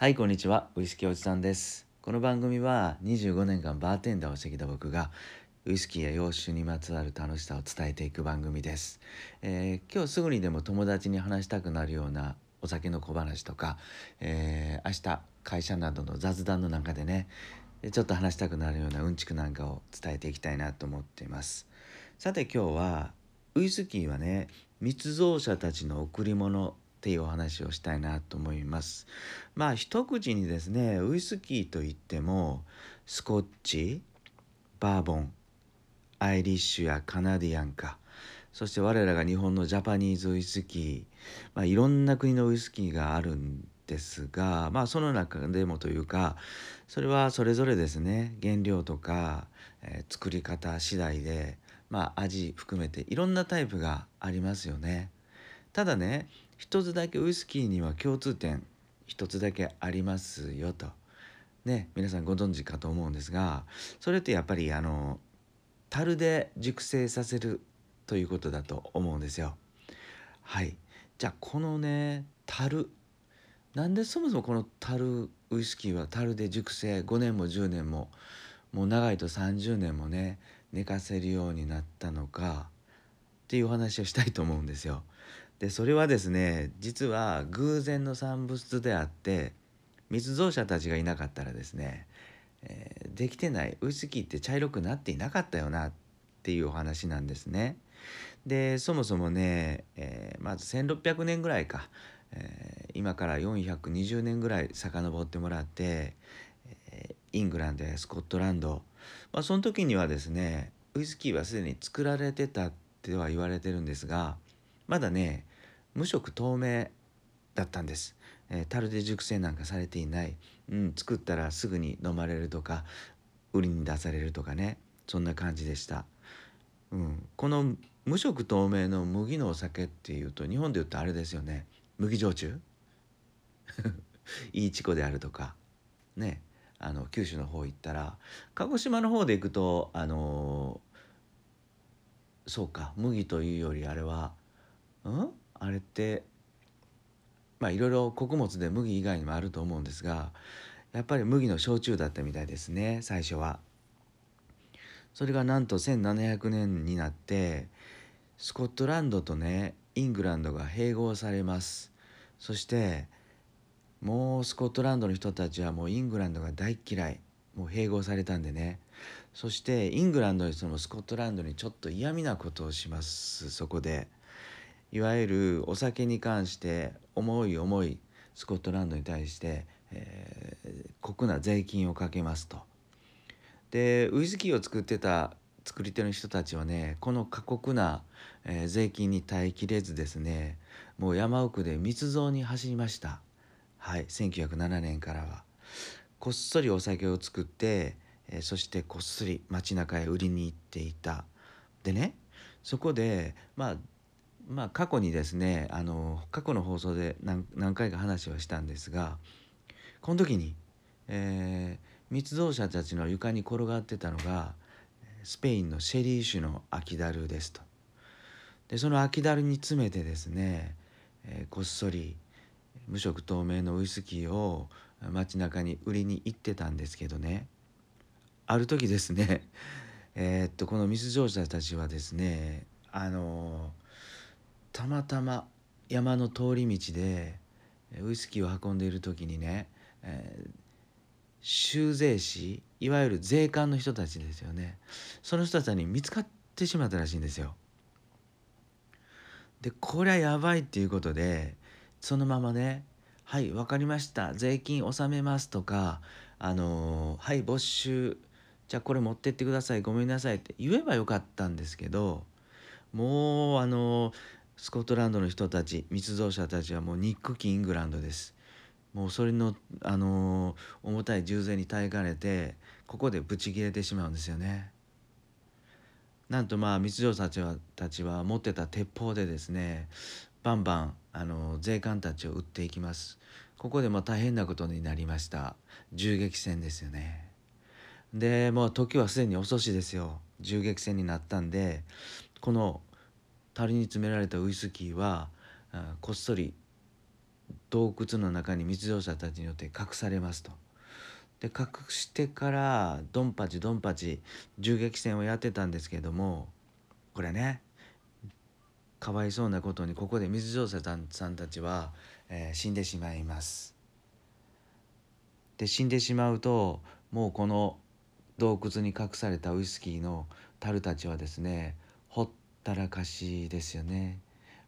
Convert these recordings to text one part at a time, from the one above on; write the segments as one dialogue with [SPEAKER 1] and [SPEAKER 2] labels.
[SPEAKER 1] はいこんにちは。ウイスキーおじさんです。この番組は25年間バーテンダーをしてきた僕がウイスキーや洋酒にまつわる楽しさを伝えていく番組です、えー、今日すぐにでも友達に話したくなるようなお酒の小話とか、えー、明日会社などの雑談の中でねちょっと話したくなるようなうんちくなんかを伝えていきたいなと思っています。さて今日はウイスキーはね密造者たちの贈り物っていうお話をしたいなと思います。まあ一口にですねウイスキーといってもスコッチバーボンアイリッシュやカナディアンかそして我らが日本のジャパニーズウイスキー、まあ、いろんな国のウイスキーがあるんですがまあその中でもというかそれはそれぞれですね原料とか、えー、作り方次第でまあ味含めていろんなタイプがありますよね。ただね一つだけウイスキーには共通点一つだけありますよとね皆さんご存知かと思うんですがそれってやっぱりあの樽で熟成させるということだと思うんですよ。はいじゃあこのね樽なんでそもそもこの樽ウイスキーは樽で熟成5年も10年ももう長いと30年もね寝かせるようになったのかっていうお話をしたいと思うんですよ。でそれはですね実は偶然の産物であって密造者たちがいなかったらですね、えー、できてないウイスキーって茶色くなっていなかったよなっていうお話なんですね。でそもそもね、えー、まず1600年ぐらいか、えー、今から420年ぐらい遡ってもらって、えイングランドやスコットランド、まあ、その時にはですねウイスキーはすでに作られてたっては言われてるんですがまだね無色透明だったんです、えー、樽で熟成なんかされていない、うん、作ったらすぐに飲まれるとか売りに出されるとかね。そんな感じでした、うん、この無色透明の麦のお酒っていうと日本で言うとあれですよね。麦焼酎？いいチコであるとか。ね。あの九州の方行ったら鹿児島の方で行くとあのー、そうか麦というよりあれはうん？てまあいろいろ穀物で麦以外にもあると思うんですがやっぱり麦の焼酎だったみたいですね最初は。それがなんと1700年になってスコットランドとねイングランドが併合されますそしてもうスコットランドの人たちはもうイングランドが大嫌いもう併合されたんでねそしてイングランドにそのスコットランドにちょっと嫌味なことをしますそこで。いわゆるお酒に関して重い重いスコットランドに対して、えー、酷な税金をかけますと。でウイスキーを作ってた作り手の人たちはねこの過酷な、えー、税金に耐えきれずですねもう山奥で密造に走りましたはい1907年からは。こっそりお酒を作って、えー、そしてこっそり街中へ売りに行っていた。でねそこでまあまあ過去にですねあの過去の放送で何何回か話はしたんですがこの時に、えー、密造者たちの床に転がってたのがスペインのシェリー酒の秋だるですと。でその秋だるに詰めてですね、えー、こっそり無色透明のウイスキーを街中に売りに行ってたんですけどねある時ですねえ、っとこの密造者たちはですねあのたまたま山の通り道でウイスキーを運んでいる時にね、えー、修税士いわゆる税関の人たちですよねその人たちに見つかってしまったらしいんですよ。でこりゃやばいっていうことでそのままね「はい分かりました税金納めます」とか「あのー、はい没収じゃあこれ持ってってくださいごめんなさい」って言えばよかったんですけどもうあのースコットランドの人たち密造者たちはもうニックキイングランドです。もうそれの、あのー、重たい重税に耐えかねてここでブチ切れてしまうんですよね。なんとまあ密造者たちはたちは持ってた鉄砲でですねバンバンあの税関たちを撃っていきます。ここでも大変なことになりました。銃撃戦ですよね。でもう時はすでに遅しですよ。銃撃戦になったんでこの樽に詰められたウイスキーはこっそり洞窟の中に密造者たちによって隠されますと。で隠してからドンパチドンパチ銃撃戦をやってたんですけどもこれねかわいそうなことにここで密造者さんたちは、えー、死んでしまいます。で死んでしまうともうこの洞窟に隠されたウイスキーの樽たちはですねほったらかしですよね。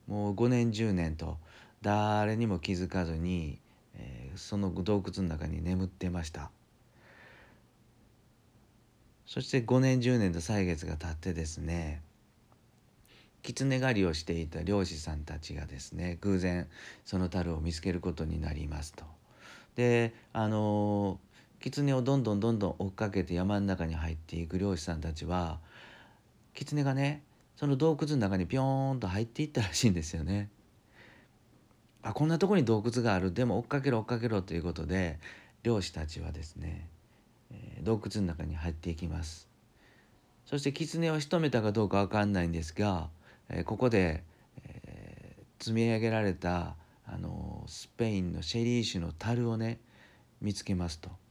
[SPEAKER 1] もう5年10年と誰にも気づかずに、えー、その洞窟の中に眠ってましたそして5年10年と歳月が経ってですね狐狩りをしていた漁師さんたちがですね偶然その樽を見つけることになりますと。であの狐をどんどんどんどん追っかけて山の中に入っていく漁師さんたちは狐がねその洞窟の中にピョーンと入っていったらしいんですよね。あこんなとこに洞窟がある。でも追っかけろ追っかけろということで漁師たちはですね、えー、洞窟の中に入っていきます。そして狐を仕留めたかどうか分かんないんですが、えー、ここで、えー、積み上げられたあのスペインのシェリー酒の樽をね見つけますと。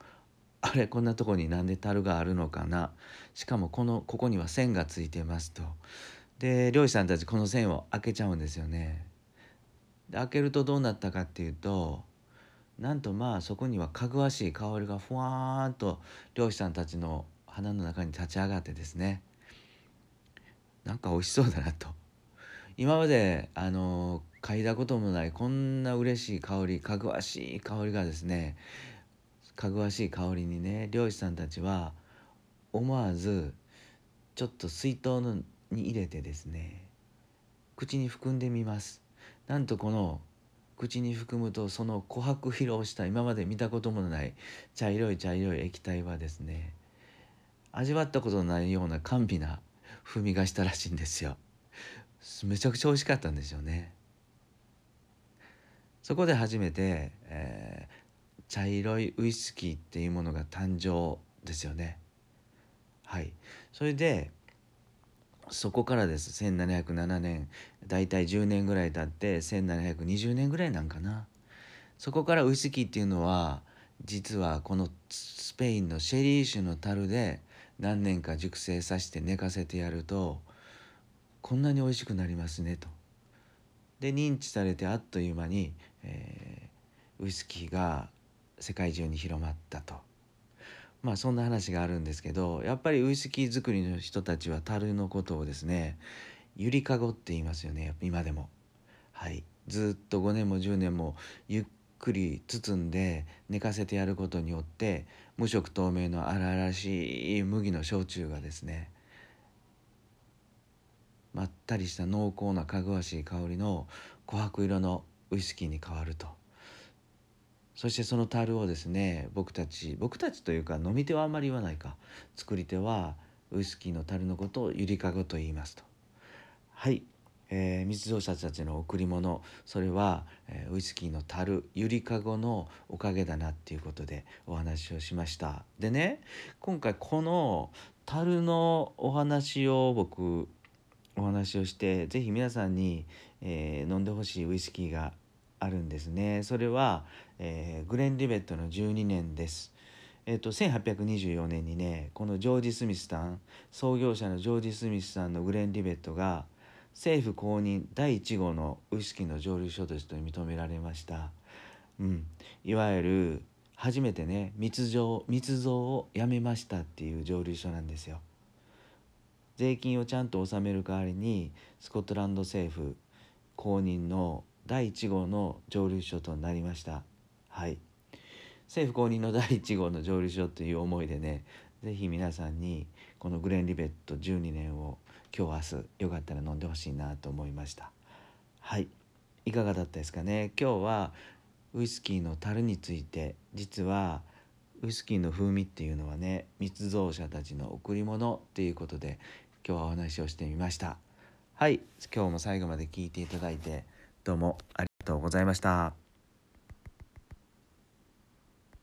[SPEAKER 1] あれこんなとこになんで樽があるのかな？しかもこのここには線がついてますと。で漁師さんたちこの線を開けちゃうんですよね。で開けるとどうなったかっていうとなんとまあそこにはかぐわしい香りがふわーっと漁師さんたちの鼻の中に立ち上がってですね。なんか美味しそうだなと。今まであの嗅いだこともないこんな嬉しい香りかぐわしい香りがですねかぐわしい香りにね漁師さんたちは思わずちょっと水筒のに入れてですね口に含んでみます。なんとこの口に含むとその琥珀疲労した今まで見たこともない茶色い茶色い液体はですね味わったことのないような甘美な風味がしたらしいんですよ。めちゃくちゃ美味しかったんですよね。そこで初めて、えー、茶色いウイスキーっていうものが誕生ですよね。はい。それでそこからです。1707年。大体10年ぐらい経って1720年ぐらいなんかな。そこからウイスキーっていうのは実はこのスペインのシェリー酒の樽で何年か熟成させて寝かせてやるとこんなに美味しくなりますねと。で認知されてあっという間に、えー、ウイスキーが世界中に広まったと。まあそんな話があるんですけどやっぱりウイスキー作りの人たちは樽のことをですねゆりかごって言いますよね今でも。はいずっと5年も10年もゆっくり包んで寝かせてやることによって無色透明の荒々しい麦の焼酎がですねまったりした濃厚なかぐわしい香りの琥珀色のウイスキーに変わるとそしてその樽をですね僕たち僕たちというか飲み手はあんまり言わないか。作り手はウイスキーの樽のことをゆりかごと言いますと。はい、えー、密造者たちの贈り物。それは、えー、ウイスキーの樽ゆりかごのおかげだなっていうことでお話をしました。でね今回この樽のお話を僕お話をして是非皆さんに、えー、飲んでほしいウイスキーがあるんですね。それは、えー、グレン・リベットの12年です。えーと、1824年にねこのジョージ・スミスさん創業者のジョージ・スミスさんのグレン・リベットが政府公認第1号のウイスキーの蒸留所として認められました、うん、いわゆる初めてね密造密造をやめましたっていう蒸留所なんですよ。税金をちゃんと納める代わりにスコットランド政府公認の第1号の蒸留所となりました。はい。政府公認の第1号の蒸留所という思いでね是非皆さんにこのグレン・リベット12年を今日明日よかったら飲んでほしいなと思いました。はい。いかがだったですかね？今日はウイスキーの樽について実はウイスキーの風味っていうのはね密造者たちの贈り物っていうことで今日はお話をしてみました。はい。今日も最後まで聞いていただいてどうもありがとうございました。